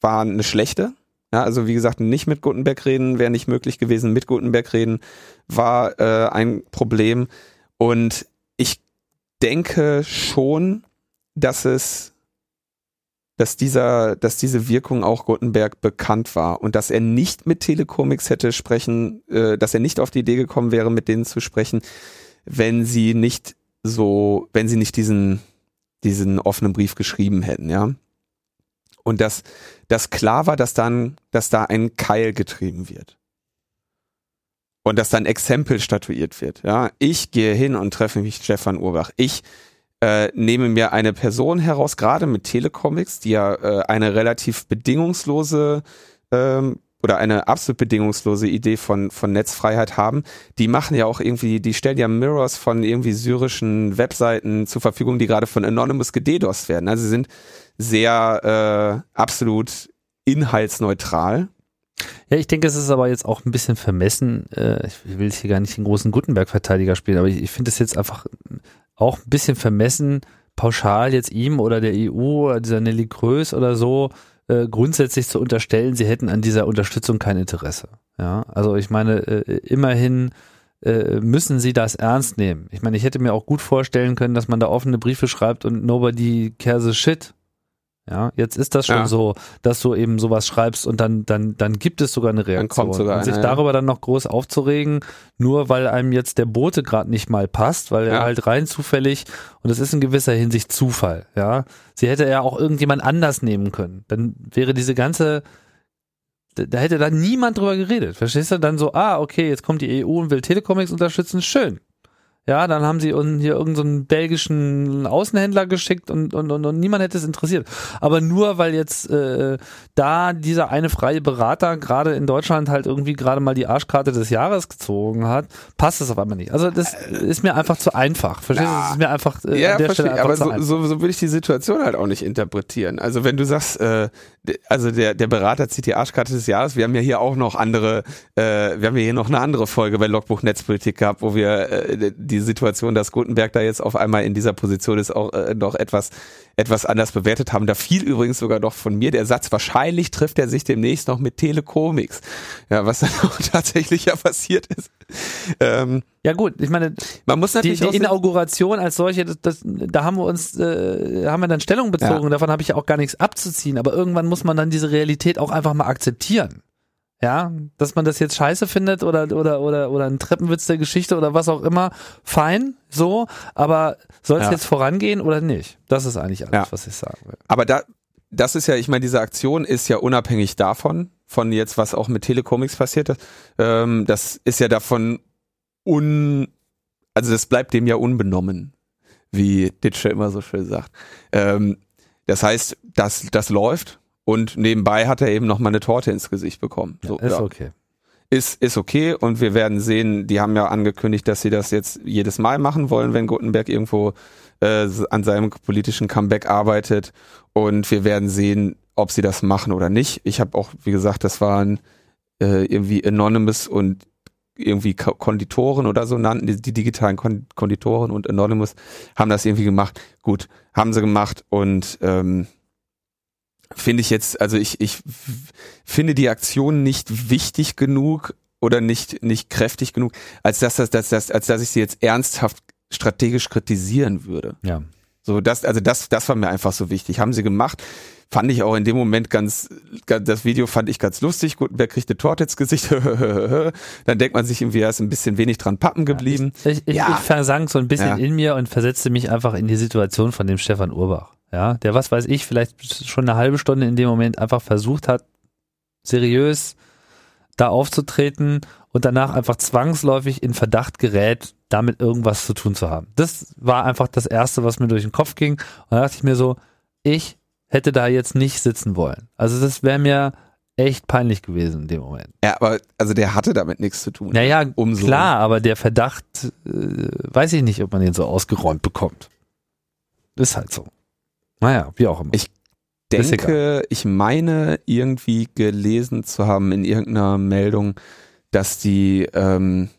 war eine schlechte. Ja, also wie gesagt, nicht mit Gutenberg reden wäre nicht möglich gewesen. Mit Gutenberg reden war äh, ein Problem. Und ich denke schon, dass es dass dieser, dass diese Wirkung auch Gutenberg bekannt war und dass er nicht mit Telecomics hätte sprechen, äh, dass er nicht auf die Idee gekommen wäre, mit denen zu sprechen, wenn sie nicht so, wenn sie nicht diesen diesen offenen Brief geschrieben hätten, ja. Und dass, dass klar war, dass dann, dass da ein Keil getrieben wird. Und dass dann Exempel statuiert wird, ja. Ich gehe hin und treffe mich Stefan Urbach. Ich äh, nehme mir eine Person heraus, gerade mit Telecomics, die ja äh, eine relativ bedingungslose ähm, oder eine absolut bedingungslose Idee von, von Netzfreiheit haben, die machen ja auch irgendwie, die stellen ja Mirrors von irgendwie syrischen Webseiten zur Verfügung, die gerade von Anonymous gededost werden. Also sie sind sehr äh, absolut inhaltsneutral. Ja, ich denke, es ist aber jetzt auch ein bisschen vermessen. Äh, ich will hier gar nicht den großen Gutenberg-Verteidiger spielen, aber ich, ich finde es jetzt einfach auch ein bisschen vermessen, pauschal jetzt ihm oder der EU oder dieser Nelly Krös oder so äh, grundsätzlich zu unterstellen, sie hätten an dieser Unterstützung kein Interesse. Ja, also ich meine, äh, immerhin äh, müssen sie das ernst nehmen. Ich meine, ich hätte mir auch gut vorstellen können, dass man da offene Briefe schreibt und nobody cares a shit. Ja, jetzt ist das schon ja. so, dass du eben sowas schreibst und dann, dann, dann gibt es sogar eine Reaktion. Sogar und sich eine, darüber dann noch groß aufzuregen, nur weil einem jetzt der Bote gerade nicht mal passt, weil er ja. halt rein zufällig, und das ist in gewisser Hinsicht Zufall, ja. Sie hätte ja auch irgendjemand anders nehmen können. Dann wäre diese ganze, da hätte dann niemand drüber geredet. Verstehst du? Dann so, ah, okay, jetzt kommt die EU und will Telecomics unterstützen, schön. Ja, dann haben sie uns hier irgendeinen so belgischen Außenhändler geschickt und, und, und, und niemand hätte es interessiert. Aber nur weil jetzt äh, da dieser eine freie Berater gerade in Deutschland halt irgendwie gerade mal die Arschkarte des Jahres gezogen hat, passt es auf einmal nicht. Also das ist mir einfach zu einfach. Verstehst du? Das ist mir einfach äh, ja, an der Stelle einfach aber so, so, so würde ich die Situation halt auch nicht interpretieren. Also wenn du sagst, äh, also der, der Berater zieht die Arschkarte des Jahres, wir haben ja hier auch noch andere, äh, wir haben ja hier noch eine andere Folge bei Logbuch Netzpolitik gehabt, wo wir äh, die die Situation, dass Gutenberg da jetzt auf einmal in dieser Position ist, auch äh, noch etwas, etwas anders bewertet haben. Da fiel übrigens sogar noch von mir der Satz, wahrscheinlich trifft er sich demnächst noch mit Telecomics. Ja, was dann [laughs] auch tatsächlich ja passiert ist. Ähm, ja gut, ich meine, man muss natürlich die, die Inauguration als solche, das, das, da haben wir uns, äh, haben wir dann Stellung bezogen. Ja. Davon habe ich ja auch gar nichts abzuziehen. Aber irgendwann muss man dann diese Realität auch einfach mal akzeptieren. Ja, dass man das jetzt scheiße findet oder, oder, oder, oder ein Treppenwitz der Geschichte oder was auch immer, fein, so, aber soll es ja. jetzt vorangehen oder nicht? Das ist eigentlich alles, ja. was ich sagen will. Aber da, das ist ja, ich meine, diese Aktion ist ja unabhängig davon, von jetzt, was auch mit Telecomics passiert ist. Ähm, das ist ja davon un, also das bleibt dem ja unbenommen, wie Ditsche immer so schön sagt. Ähm, das heißt, das, das läuft und nebenbei hat er eben noch mal eine Torte ins Gesicht bekommen. So, ist ja. okay. Ist, ist okay und wir werden sehen, die haben ja angekündigt, dass sie das jetzt jedes Mal machen wollen, wenn Gutenberg irgendwo äh, an seinem politischen Comeback arbeitet und wir werden sehen, ob sie das machen oder nicht. Ich habe auch, wie gesagt, das waren äh, irgendwie Anonymous und irgendwie Konditoren oder so nannten, die, die digitalen Konditoren und Anonymous haben das irgendwie gemacht. Gut, haben sie gemacht und ähm, finde ich jetzt, also ich, ich finde die Aktion nicht wichtig genug oder nicht, nicht kräftig genug, als dass, das, dass, dass, als dass ich sie jetzt ernsthaft strategisch kritisieren würde. Ja. So, das, also das, das war mir einfach so wichtig. Haben sie gemacht. Fand ich auch in dem Moment ganz, das Video fand ich ganz lustig. Gut, wer kriegt eine Torte ins Gesicht? [laughs] Dann denkt man sich irgendwie, er ist ein bisschen wenig dran pappen geblieben. Ja, ich, ich, ja. ich versank so ein bisschen ja. in mir und versetzte mich einfach in die Situation von dem Stefan Urbach ja, der was weiß ich, vielleicht schon eine halbe Stunde in dem Moment einfach versucht hat, seriös da aufzutreten und danach einfach zwangsläufig in Verdacht gerät, damit irgendwas zu tun zu haben. Das war einfach das Erste, was mir durch den Kopf ging. Und da dachte ich mir so, ich hätte da jetzt nicht sitzen wollen. Also das wäre mir echt peinlich gewesen in dem Moment. Ja, aber also der hatte damit nichts zu tun. Naja, Umso. klar, aber der Verdacht, äh, weiß ich nicht, ob man den so ausgeräumt bekommt. Ist halt so. Naja, wie auch immer. Ich denke, ich meine irgendwie gelesen zu haben in irgendeiner Meldung, dass die, ähm,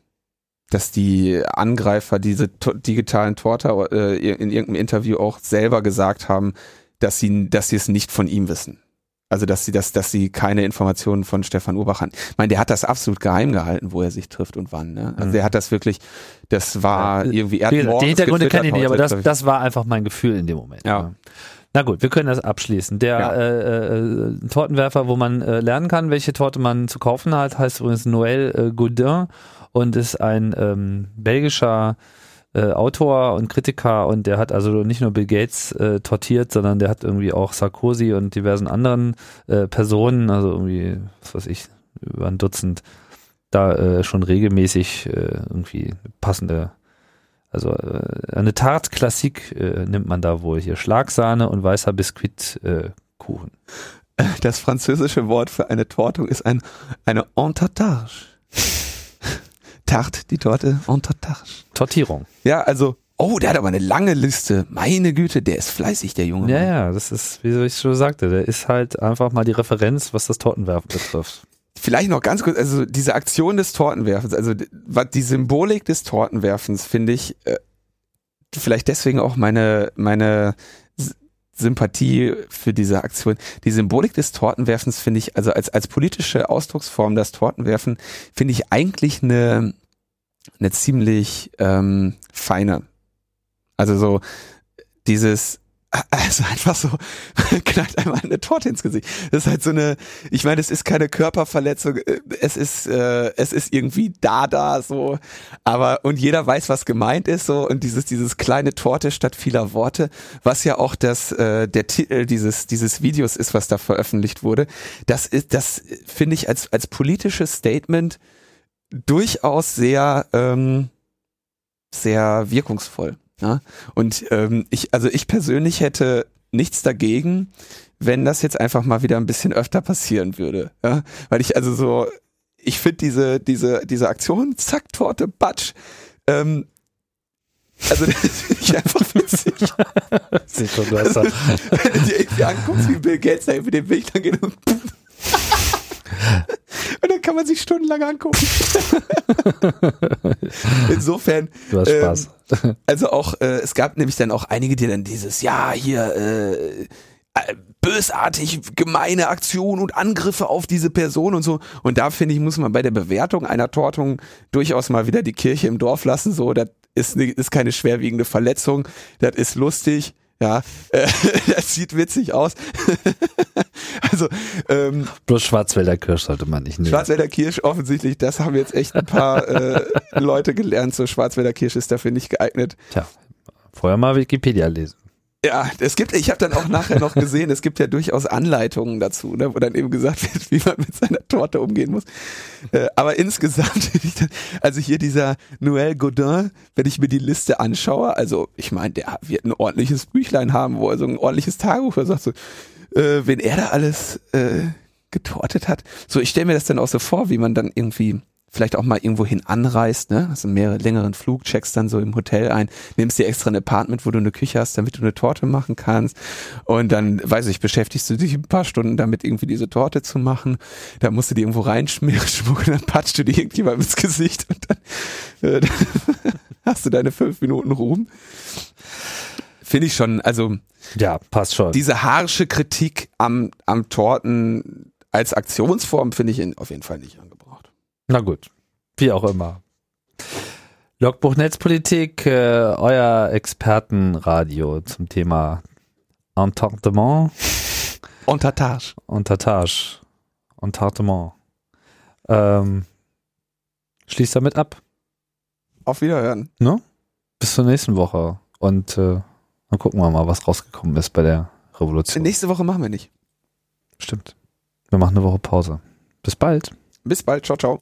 dass die Angreifer diese digitalen Torter äh, in irgendeinem Interview auch selber gesagt haben, dass sie, dass sie es nicht von ihm wissen. Also dass sie das, dass sie keine Informationen von Stefan Urbach haben. Ich meine, der hat das absolut geheim gehalten, wo er sich trifft und wann. Ne? Also mhm. der hat das wirklich, das war ja, irgendwie. Er hat die Hintergründe kenne ich nicht, aber das, das war einfach mein Gefühl in dem Moment. Ja. ja. Na gut, wir können das abschließen. Der ja. äh, äh, Tortenwerfer, wo man äh, lernen kann, welche Torte man zu kaufen hat, heißt übrigens Noël äh, Godin und ist ein ähm, belgischer äh, Autor und Kritiker und der hat also nicht nur Bill Gates äh, tortiert, sondern der hat irgendwie auch Sarkozy und diversen anderen äh, Personen, also irgendwie, was weiß ich, über ein Dutzend, da äh, schon regelmäßig äh, irgendwie passende, also äh, eine Tart-Klassik äh, nimmt man da wohl hier. Schlagsahne und weißer Biskuitkuchen. Das französische Wort für eine Torte ist ein, eine Entartage. Tarte, die Torte, Entartage. Tortierung. Ja, also, oh, der hat aber eine lange Liste. Meine Güte, der ist fleißig, der Junge. Ja, Mann. ja, das ist, wie ich schon sagte, der ist halt einfach mal die Referenz, was das Tortenwerfen betrifft. Vielleicht noch ganz kurz, also diese Aktion des Tortenwerfens, also die Symbolik des Tortenwerfens finde ich äh, vielleicht deswegen auch meine meine Sympathie für diese Aktion. Die Symbolik des Tortenwerfens finde ich also als als politische Ausdrucksform das Tortenwerfen finde ich eigentlich eine eine ziemlich ähm, feine. Also so dieses also einfach so [laughs] knallt einmal eine Torte ins Gesicht. Das ist halt so eine, ich meine, es ist keine Körperverletzung, äh, es ist, äh, es ist irgendwie da, da, so, aber, und jeder weiß, was gemeint ist, so, und dieses, dieses kleine Torte statt vieler Worte, was ja auch das, äh, der Titel dieses, dieses Videos ist, was da veröffentlicht wurde, das ist, das finde ich als, als politisches Statement durchaus sehr, ähm, sehr wirkungsvoll. Ja? Und ähm, ich, also ich persönlich hätte nichts dagegen, wenn das jetzt einfach mal wieder ein bisschen öfter passieren würde. Ja? Weil ich also so, ich finde diese, diese, diese Aktion, zack, Torte, Batsch, ähm, also [laughs] das finde ich einfach witzig. Seht schon, du hast da, Wenn du dir irgendwie anguckst, wie Bill Gates da über den Weg lang geht und, [laughs] und dann kann man sich stundenlang angucken. [laughs] Insofern, du hast Ähm, Spaß. [laughs] also auch, äh, es gab nämlich dann auch einige, die dann dieses, ja, hier, äh, äh, bösartig gemeine Aktionen und Angriffe auf diese Person und so. Und da finde ich, muss man bei der Bewertung einer Tortung durchaus mal wieder die Kirche im Dorf lassen. So, das ist, ne, ist keine schwerwiegende Verletzung, das ist lustig. Ja, äh, [laughs] das sieht witzig aus. [laughs] also, ähm, Bloß Schwarzwälder Kirsch sollte man nicht nehmen. Schwarzwälder Kirsch offensichtlich, das haben jetzt echt ein paar äh, [laughs] Leute gelernt. So Schwarzwälder Kirsch ist dafür nicht geeignet. Tja, vorher mal Wikipedia lesen. Ja, es gibt, ich habe dann auch nachher noch gesehen, es gibt ja durchaus Anleitungen dazu, ne, wo dann eben gesagt wird, wie man mit seiner Torte umgehen muss. Äh, aber insgesamt, [laughs] also hier dieser Noël Godin, wenn ich mir die Liste anschaue, also ich meine, der wird ein ordentliches Büchlein haben, wo er so ein ordentliches Tagebuch sagt, so, äh, wenn er da alles äh, getortet hat. So, ich stelle mir das dann auch so vor, wie man dann irgendwie vielleicht auch mal irgendwo hin anreist, ne? Also mehrere längeren Flug, checkst dann so im Hotel ein, nimmst dir extra ein Apartment, wo du eine Küche hast, damit du eine Torte machen kannst. Und dann, weiß ich, beschäftigst du dich ein paar Stunden damit, irgendwie diese Torte zu machen. Da musst du die irgendwo reinschmieren, schmuggeln, [laughs] dann patschst du die irgendjemand ins Gesicht und dann, äh, dann [laughs] hast du deine fünf Minuten Ruhm. Finde ich schon, also Ja, passt schon. diese harsche Kritik am, am Torten als Aktionsform finde ich in, auf jeden Fall nicht. Na gut, wie auch immer. Logbuch Netzpolitik, äh, euer Expertenradio zum Thema Entendement Tatage. und Tatage. Entendement. Ähm, schließt damit ab. Auf Wiederhören. Bis zur nächsten Woche. Und äh, dann gucken wir mal, was rausgekommen ist bei der Revolution. Nächste Woche machen wir nicht. Stimmt. Wir machen eine Woche Pause. Bis bald. Bis bald. Ciao, ciao.